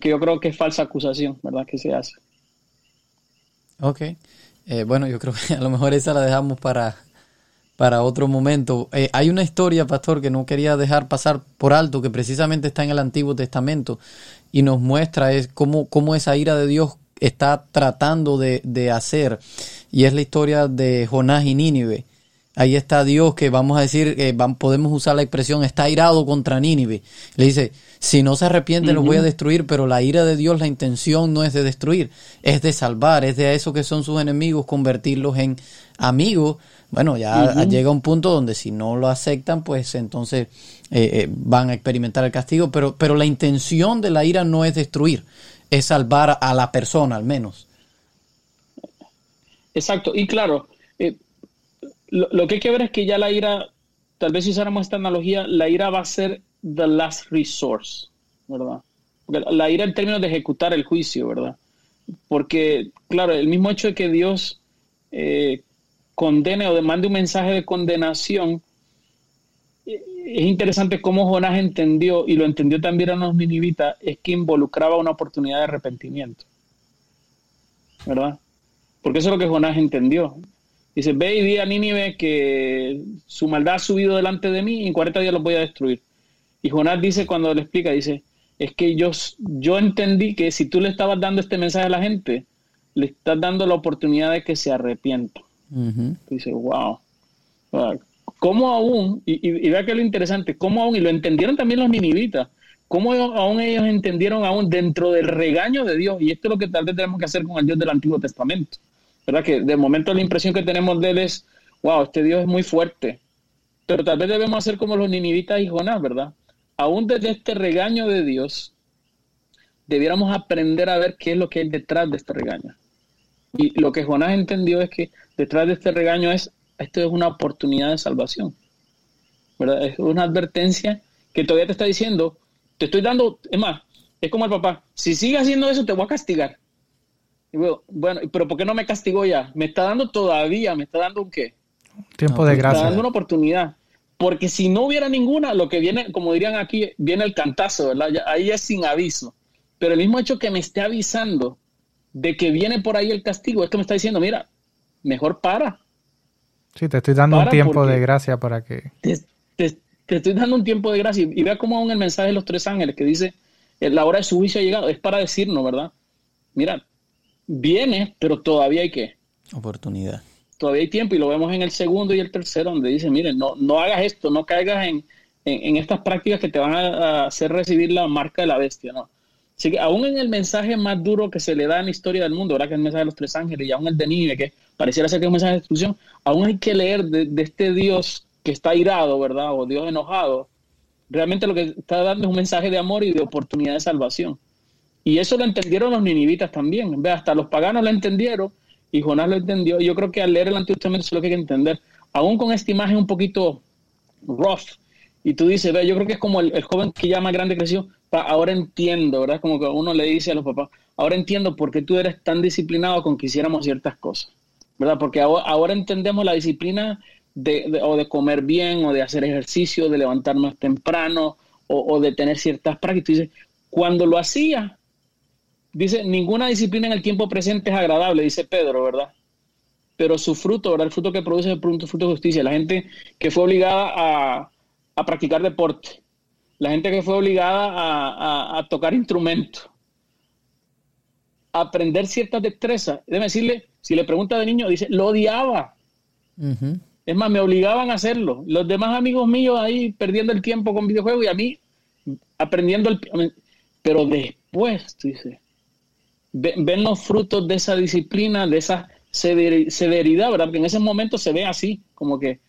que yo creo que es falsa acusación, ¿verdad? Que se hace. Ok. Eh, bueno, yo creo que a lo mejor esa la dejamos para, para otro momento. Eh, hay una historia, pastor, que no quería dejar pasar por alto, que precisamente está en el Antiguo Testamento y nos muestra es cómo, cómo esa ira de Dios está tratando de, de hacer. Y es la historia de Jonás y Nínive. Ahí está Dios que vamos a decir, eh, podemos usar la expresión, está irado contra Nínive. Le dice, si no se arrepiente, los voy a destruir, pero la ira de Dios, la intención no es de destruir, es de salvar, es de eso que son sus enemigos, convertirlos en amigos. Bueno, ya llega un punto donde si no lo aceptan, pues entonces eh, eh, van a experimentar el castigo, pero, pero la intención de la ira no es destruir, es salvar a la persona al menos. Exacto, y claro, lo, que hay que ver es que ya la ira, tal vez si usáramos esta analogía, la ira va a ser the last resource, ¿verdad? La ira en términos de ejecutar el juicio, ¿verdad? Porque, claro, el mismo hecho de que Dios eh, condene o mande un mensaje de condenación, eh, es interesante cómo Jonás entendió, y lo entendió también a los ninivitas, es que involucraba una oportunidad de arrepentimiento. ¿Verdad? Porque eso es lo que Jonás entendió. Dice, ve y di a Nínive que su maldad ha subido delante de mí y en 40 días los voy a destruir. Y Jonás dice cuando le explica, dice, es que yo, yo entendí que si tú le estabas dando este mensaje a la gente, le estás dando la oportunidad de que se arrepienta. Dice, wow. ¿Cómo aún, y, y, vea que lo interesante, cómo aún, y lo entendieron también los ninivitas, cómo aún ellos entendieron aún dentro del regaño de Dios, y esto es lo que tal vez tenemos que hacer con el Dios del Antiguo Testamento, ¿verdad? Que de momento la impresión que tenemos de él es, wow, este Dios es muy fuerte, pero tal vez debemos hacer como los ninivitas y Jonás, ¿verdad? Aún desde este regaño de Dios, debiéramos aprender a ver qué es lo que hay detrás de este regaño. Y lo que Jonás entendió es que detrás de este regaño es, esto es una oportunidad de salvación. ¿verdad? Es una advertencia que todavía te está diciendo, te estoy dando, es más, es como el papá, si sigue haciendo eso te voy a castigar. Y bueno, bueno, pero ¿por qué no me castigó ya? Me está dando todavía, me está dando un qué? Tiempo de gracia. Me está dando una oportunidad. Porque si no hubiera ninguna, lo que viene, como dirían aquí, viene el cantazo, ¿verdad? ahí es sin aviso. Pero el mismo hecho que me esté avisando de que viene por ahí el castigo, esto me está diciendo, mira, mejor para. Sí, te estoy dando un tiempo de gracia para que... Te, estoy dando un tiempo de gracia. Y vea cómo aún el mensaje de los tres ángeles que dice, la hora de su juicio ha llegado, es para decirnos, ¿verdad? Mira, viene, pero todavía hay que... Oportunidad. Todavía hay tiempo y lo vemos en el segundo y el tercero donde dice, miren, no, no hagas esto, no caigas en, en, estas prácticas que te van a hacer recibir la marca de la bestia, ¿no? Así que aún en el mensaje más duro que se le da en la historia del mundo, ahora que es el mensaje de los tres ángeles, y aún el de Nínive, que pareciera ser que es un mensaje de destrucción, aún hay que leer de, este Dios que está irado, ¿verdad? O Dios enojado. Realmente lo que está dando es un mensaje de amor y de oportunidad de salvación. Y eso lo entendieron los ninivitas también. Hasta los paganos lo entendieron y Jonás lo entendió. Y yo creo que al leer el Antiguo Testamento es lo que hay que entender. Aún con esta imagen un poquito rough, y tú dices, ve, yo creo que es como el, el joven que ya más grande creció, ahora entiendo, ¿verdad? Como que uno le dice a los papás, ahora entiendo por qué tú eres tan disciplinado con que hiciéramos ciertas cosas, ¿verdad? Porque ahora, entendemos la disciplina de, o de comer bien, o de hacer ejercicio, de levantarnos temprano, o, de tener ciertas prácticas. Dice, cuando lo hacía, dice, ninguna disciplina en el tiempo presente es agradable, dice Pedro, ¿verdad? Pero su fruto, ¿verdad? El fruto que produce es el fruto de justicia. La gente que fue obligada a, a practicar deporte, la gente que fue obligada a, tocar instrumentos, a aprender ciertas destrezas. Déjeme decirle, si le pregunta de niño, dice, lo odiaba. Es más, me obligaban a hacerlo. Los demás amigos míos ahí perdiendo el tiempo con videojuegos y a mí aprendiendo el... Pero después, dice, ven los frutos de esa disciplina, de esa severidad, ¿verdad? Porque en ese momento se ve así, como que,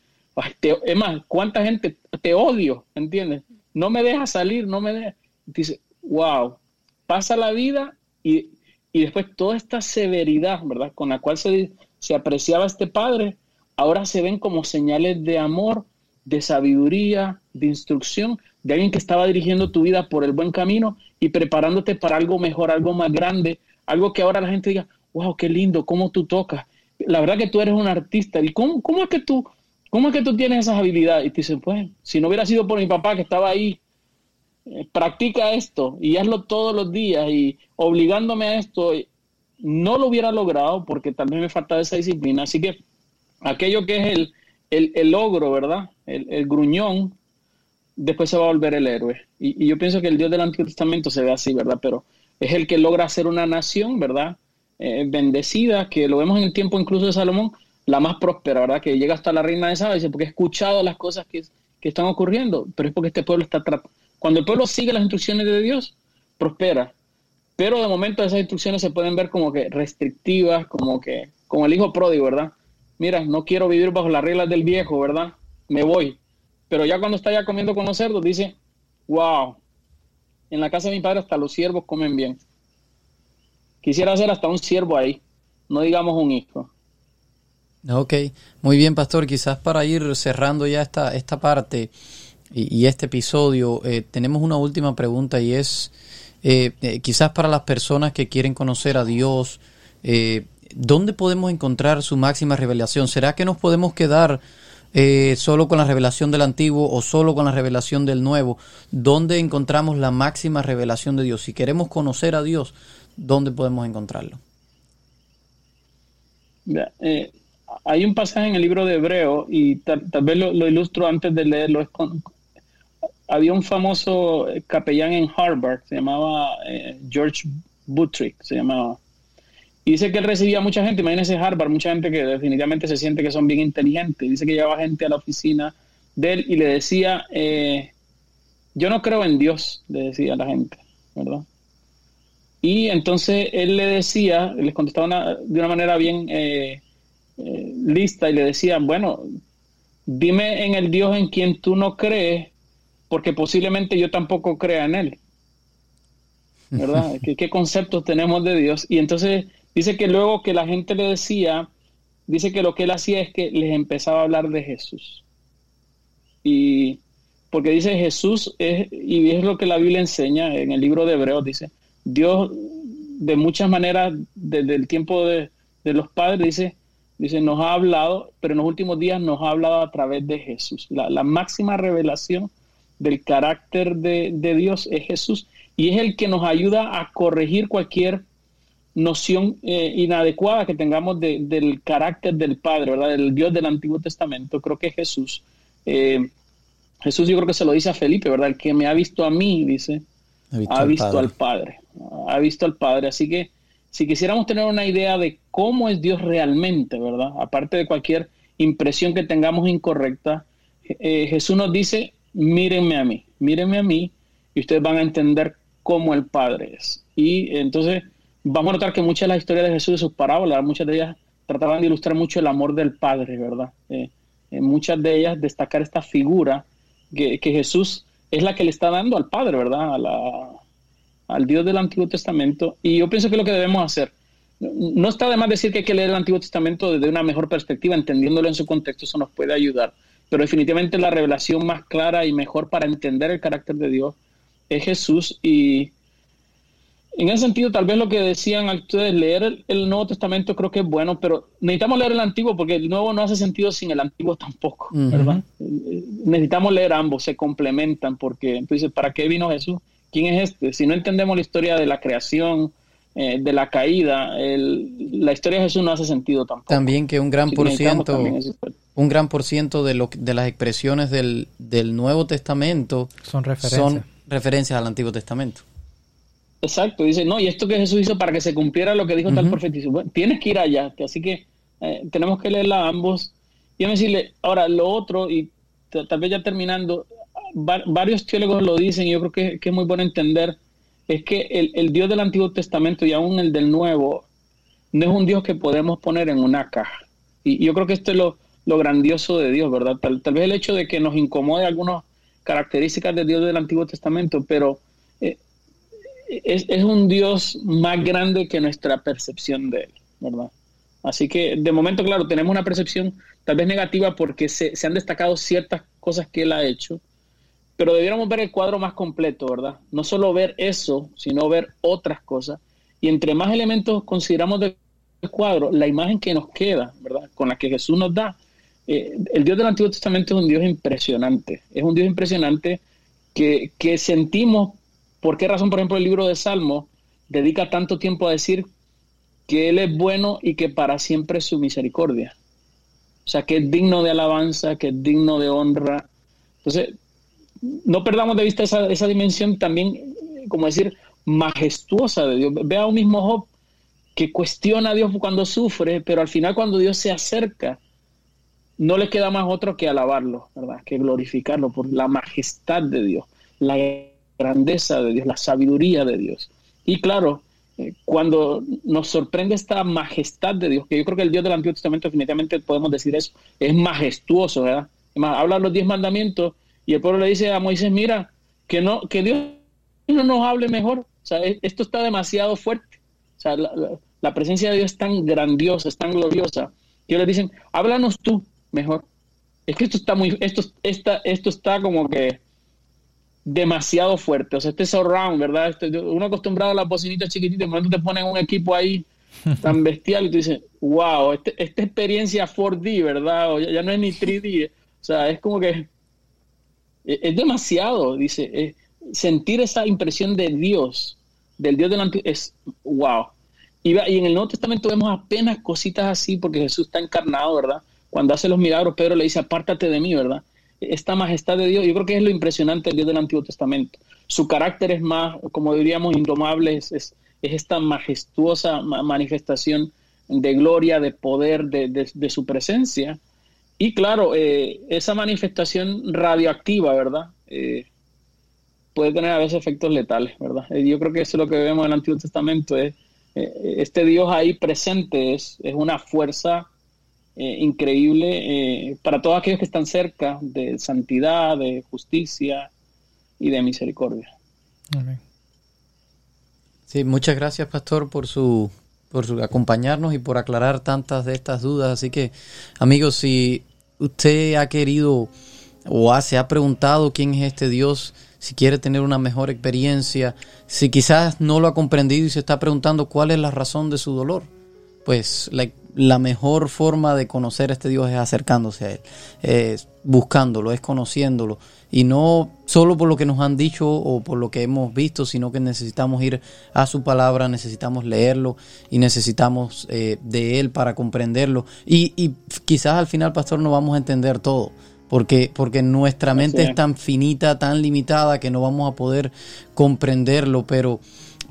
es más, ¿cuánta gente te odio? ¿Entiendes? no me deja salir, no me deja. Dice, wow, pasa la vida y, después toda esta severidad, ¿verdad? Con la cual se, se apreciaba este padre, ahora se ven como señales de amor, de sabiduría, de instrucción, de alguien que estaba dirigiendo tu vida por el buen camino y preparándote para algo mejor, algo más grande, algo que ahora la gente diga, wow, qué lindo, cómo tú tocas. La verdad que tú eres un artista. ¿Y cómo, cómo es que tú ¿Cómo es que tú tienes esas habilidades? Y te dicen, pues, si no hubiera sido por mi papá que estaba ahí, eh, practica esto y hazlo todos los días y obligándome a esto, no lo hubiera logrado porque también me falta esa disciplina. Así que aquello que es el, el, logro, ¿verdad? El, gruñón, después se va a volver el héroe. Y, yo pienso que el Dios del Antiguo Testamento se ve así, ¿verdad? Pero es el que logra ser una nación, ¿verdad? Eh, bendecida, que lo vemos en el tiempo incluso de Salomón, la más próspera, ¿verdad? Que llega hasta la reina de Saba dice, porque he escuchado las cosas que, están ocurriendo, pero es porque este pueblo está tratando. Cuando el pueblo sigue las instrucciones de Dios, prospera. Pero de momento esas instrucciones se pueden ver como que restrictivas, como que, como el hijo pródigo, ¿verdad? Mira, no quiero vivir bajo las reglas del viejo, ¿verdad? Me voy. Pero ya cuando está ya comiendo con los cerdos, dice, wow, en la casa de mi padre hasta los siervos comen bien. quisiera ser hasta un siervo ahí, no digamos un hijo. Ok, muy bien, pastor. Quizás para ir cerrando ya esta, esta parte y, este episodio, eh, tenemos una última pregunta y es, eh, eh, quizás para las personas que quieren conocer a Dios, ¿dónde podemos encontrar su máxima revelación? ¿Será que nos podemos quedar solo con la revelación del Antiguo o solo con la revelación del Nuevo? ¿Dónde encontramos la máxima revelación de Dios? Si queremos conocer a Dios, ¿dónde podemos encontrarlo? hay un pasaje en el libro de Hebreo y tal, vez lo, ilustro antes de leerlo. había un famoso capellán en Harvard, se llamaba eh, George Buttrick, se llamaba. Y dice que él recibía mucha gente, imagínense Harvard, mucha gente que definitivamente se siente que son bien inteligentes. Dice que llevaba gente a la oficina de él y le decía, eh, yo no creo en Dios, le decía a la gente, ¿verdad? Y entonces él le decía, les contestaba de una manera bien eh, eh, lista y le decían, bueno, dime en el Dios en quien tú no crees, porque posiblemente yo tampoco crea en él. ¿Verdad? ¿Qué, conceptos tenemos de Dios? Y entonces dice que luego que la gente le decía, dice que lo que él hacía es que les empezaba a hablar de Jesús. Y porque dice Jesús es, y es lo que la Biblia enseña en el libro de Hebreos, dice, Dios de muchas maneras, desde el tiempo de, de los padres, dice, Dice, nos ha hablado, pero en los últimos días nos ha hablado a través de Jesús. La, máxima revelación del carácter de, Dios es Jesús y es el que nos ayuda a corregir cualquier noción eh, inadecuada que tengamos del carácter del Padre, ¿verdad? Del Dios del Antiguo Testamento. Creo que Jesús. Eh, Jesús yo creo que se lo dice a Felipe, ¿verdad? El que me ha visto a mí, dice, ha visto, al Padre. Ha visto al Padre. Así que si quisiéramos tener una idea de cómo es Dios realmente, ¿verdad? Aparte de cualquier impresión que tengamos incorrecta, eh, Jesús nos dice, mírenme a mí, mírenme a mí, y ustedes van a entender cómo el Padre es. Y entonces vamos a notar que muchas de las historias de Jesús, de sus parábolas, muchas de ellas trataban de ilustrar mucho el amor del Padre, ¿verdad? Eh, en muchas de ellas destacar esta figura que, Jesús es la que le está dando al Padre, ¿verdad? A la, al Dios del Antiguo Testamento. Y yo pienso que lo que debemos hacer. No está de más decir que hay que leer el Antiguo Testamento desde una mejor perspectiva, entendiéndolo en su contexto, eso nos puede ayudar. Pero definitivamente la revelación más clara y mejor para entender el carácter de Dios es Jesús. Y en ese sentido, tal vez lo que decían ustedes, leer el, Nuevo Testamento creo que es bueno, pero necesitamos leer el Antiguo porque el Nuevo no hace sentido sin el Antiguo tampoco, ¿verdad? Necesitamos leer ambos, se complementan, porque entonces, ¿para qué vino Jesús? ¿Quién es este? Si no entendemos la historia de la creación, eh, de la caída, la historia de Jesús no hace sentido tampoco. También que un gran por ciento, un gran por ciento de, lo, de las expresiones del, Nuevo Testamento son referencias. referencias al Antiguo Testamento. Exacto, dice, no, y esto que Jesús hizo para que se cumpliera lo que dijo tal profeta, bueno, tienes que ir allá, así que eh, tenemos que leerla ambos. Y decirle, ahora, lo otro, y tal vez ya terminando, varios teólogos lo dicen y yo creo que, es muy bueno entender, es que el, Dios del Antiguo Testamento y aún el del Nuevo no es un Dios que podemos poner en una caja. Y, yo creo que esto es lo, grandioso de Dios, ¿verdad? Tal, vez el hecho de que nos incomode algunas características de Dios del Antiguo Testamento, pero eh, es, un Dios más grande que nuestra percepción de Él, ¿verdad? Así que de momento, claro, tenemos una percepción tal vez negativa porque se, se han destacado ciertas cosas que Él ha hecho, pero debiéramos ver el cuadro más completo, ¿verdad? No solo ver eso, sino ver otras cosas. Y entre más elementos consideramos del cuadro, la imagen que nos queda, ¿verdad? Con la que Jesús nos da. Eh, el Dios del Antiguo Testamento es un Dios impresionante. Es un Dios impresionante que, que sentimos, ¿por qué razón, por ejemplo, el libro de Salmos dedica tanto tiempo a decir que Él es bueno y que para siempre es su misericordia? O sea, que es digno de alabanza, que es digno de honra. Entonces, no perdamos de vista esa, dimensión también, como decir, majestuosa de Dios. Vea un mismo Job que cuestiona a Dios cuando sufre, pero al final cuando Dios se acerca, no le queda más otro que alabarlo, ¿verdad? Que glorificarlo por la majestad de Dios, la grandeza de Dios, la sabiduría de Dios. Y claro, eh, cuando nos sorprende esta majestad de Dios, que yo creo que el Dios del Antiguo Testamento definitivamente podemos decir eso, es majestuoso, ¿verdad? Además, habla los diez mandamientos y el pueblo le dice a Moisés, mira, que, no, que Dios no nos hable mejor. O sea, esto está demasiado fuerte. O sea, la, presencia de Dios es tan grandiosa, es tan gloriosa, que le dicen, háblanos tú mejor. Es que esto está muy, esto, está, esto está como que demasiado fuerte. O sea, este surround, ¿verdad? Este, uno acostumbrado a las bocinitas chiquititas, de momento te ponen un equipo ahí tan bestial y tú dices, wow, este, esta experiencia 4D, ¿verdad? O ya, no es ni 3D. O sea, es como que es, demasiado, dice, sentir esa impresión de Dios, del Dios del Antiguo, es wow. Y, y en el Nuevo Testamento vemos apenas cositas así porque Jesús está encarnado, ¿verdad? Cuando hace los milagros, Pedro le dice, apártate de mí, ¿verdad? Esta majestad de Dios, yo creo que es lo impresionante del Dios del Antiguo Testamento. Su carácter es más, como diríamos, indomable, es, esta majestuosa manifestación de gloria, de poder, de, su presencia. Y claro, eh, esa manifestación radioactiva, ¿verdad? Eh, puede tener a veces efectos letales, ¿verdad? Eh, yo creo que eso es lo que vemos en el Antiguo Testamento, es este Dios ahí presente, es, es una fuerza eh, increíble eh, para todos aquellos que están cerca de santidad, de justicia y de misericordia. Sí, muchas gracias, Pastor, por su por su acompañarnos y por aclarar tantas de estas dudas. Así que, amigos, si usted ha querido o se ha preguntado quién es este Dios, si quiere tener una mejor experiencia, si quizás no lo ha comprendido y se está preguntando cuál es la razón de su dolor, pues la, la mejor forma de conocer a este Dios es acercándose a Él, es buscándolo, es conociéndolo. Y no solo por lo que nos han dicho o por lo que hemos visto, sino que necesitamos ir a su palabra, necesitamos leerlo y necesitamos eh, de Él para comprenderlo. Y, y quizás al final, pastor, no vamos a entender todo. Porque, porque nuestra mente es tan finita, tan limitada, que no vamos a poder comprenderlo, pero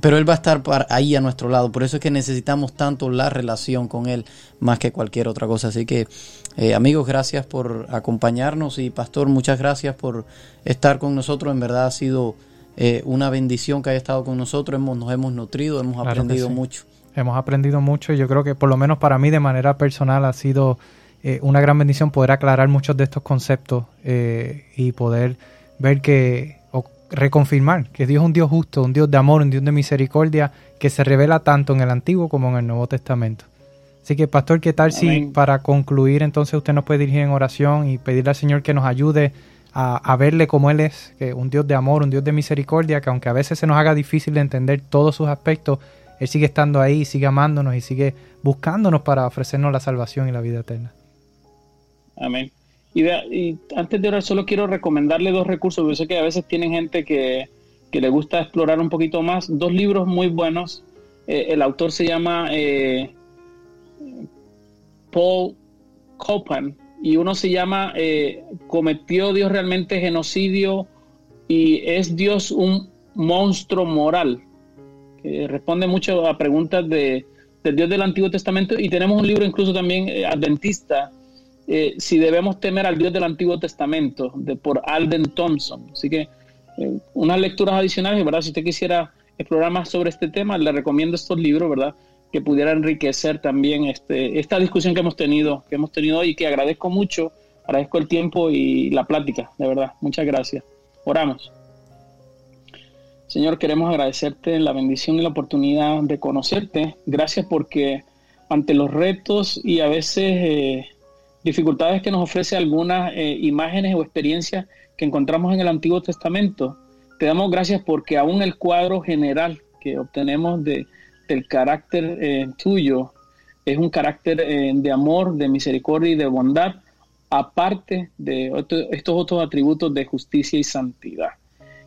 pero Él va a estar ahí a nuestro lado. Por eso es que necesitamos tanto la relación con Él más que cualquier otra cosa. Así que, eh, amigos, gracias por acompañarnos y Pastor, muchas gracias por estar con nosotros. En verdad ha sido eh, una bendición que haya estado con nosotros. Hemos, nos hemos nutrido, hemos aprendido mucho. Hemos aprendido mucho y yo creo que por lo menos para mí de manera personal ha sido eh, una gran bendición poder aclarar muchos de estos conceptos y poder ver que reconfirmar que Dios es un Dios justo, un Dios de amor, un Dios de misericordia, que se revela tanto en el Antiguo como en el Nuevo Testamento. Así que, pastor, ¿qué tal si para concluir entonces usted nos puede dirigir en oración y pedirle al Señor que nos ayude a, verle como Él es, que un Dios de amor, un Dios de misericordia, que aunque a veces se nos haga difícil de entender todos sus aspectos, Él sigue estando ahí, sigue amándonos y sigue buscándonos para ofrecernos la salvación y la vida eterna. Amén. Y, antes de orar, solo quiero recomendarle dos recursos. Yo sé que a veces tienen gente que, le gusta explorar un poquito más. Dos libros muy buenos. Eh, el autor se llama eh, Paul Copan y uno se llama eh, ¿Cometió Dios realmente genocidio? y ¿Es Dios un monstruo moral? Que responde mucho a preguntas de, del Dios del Antiguo Testamento. Y tenemos un libro incluso también adventista eh, si debemos temer al Dios del Antiguo Testamento, de, por Alden Thompson. Así que eh, unas lecturas adicionales, ¿verdad? Si usted quisiera explorar más sobre este tema, le recomiendo estos libros, ¿verdad? Que pudiera enriquecer también este, esta discusión que hemos tenido, que hemos tenido hoy y que agradezco mucho, agradezco el tiempo y la plática, de verdad. Muchas gracias. Oramos. Señor, queremos agradecerte la bendición y la oportunidad de conocerte. Gracias porque ante los retos y a veces eh, dificultades que nos ofrece algunas eh, imágenes o experiencias que encontramos en el Antiguo Testamento. Te damos gracias porque aún el cuadro general que obtenemos de, del carácter eh, tuyo es un carácter eh, de amor, de misericordia y de bondad, aparte de estos otros atributos de justicia y santidad.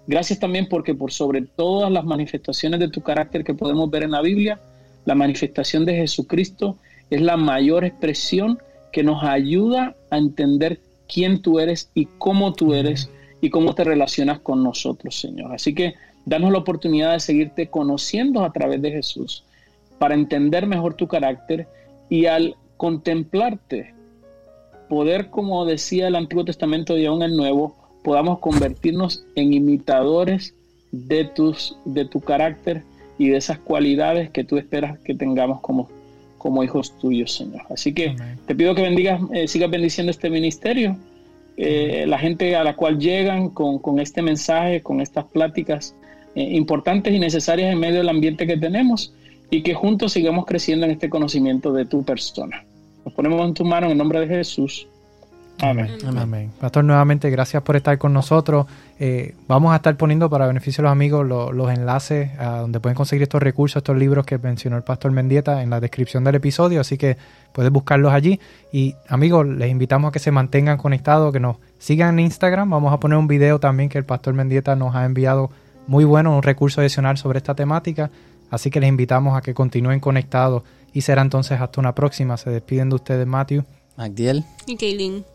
Gracias también porque por sobre todas las manifestaciones de tu carácter que podemos ver en la Biblia, la manifestación de Jesucristo es la mayor expresión que nos ayuda a entender quién tú eres y cómo tú eres y cómo te relacionas con nosotros, Señor. Así que danos la oportunidad de seguirte conociendo a través de Jesús para entender mejor tu carácter y al contemplarte, poder, como decía el Antiguo Testamento y aún el Nuevo, podamos convertirnos en imitadores de, tus, de tu carácter y de esas cualidades que tú esperas que tengamos como como hijos tuyos, Señor. Así que te pido que bendigas, eh, sigas bendiciendo este ministerio, eh, la gente a la cual llegan con, este mensaje, con estas pláticas eh, importantes y necesarias en medio del ambiente que tenemos. y que juntos sigamos creciendo en este conocimiento de tu persona. Nos ponemos en tu mano en el nombre de Jesús. Amén. Amén. Pastor, nuevamente gracias por estar con nosotros. Eh, vamos a estar poniendo para beneficio de los amigos los enlaces a donde pueden conseguir estos recursos, estos libros que mencionó el Pastor Mendieta en la descripción del episodio, así que puedes buscarlos allí. Y amigos, les invitamos a que se mantengan conectados, que nos sigan en Instagram. Vamos a poner un video también que el Pastor Mendieta nos ha enviado muy bueno, un recurso adicional sobre esta temática. Así que les invitamos a que continúen conectados y será entonces hasta una próxima. Se despiden de ustedes, Matthew. Magdiel. Y Kaylin.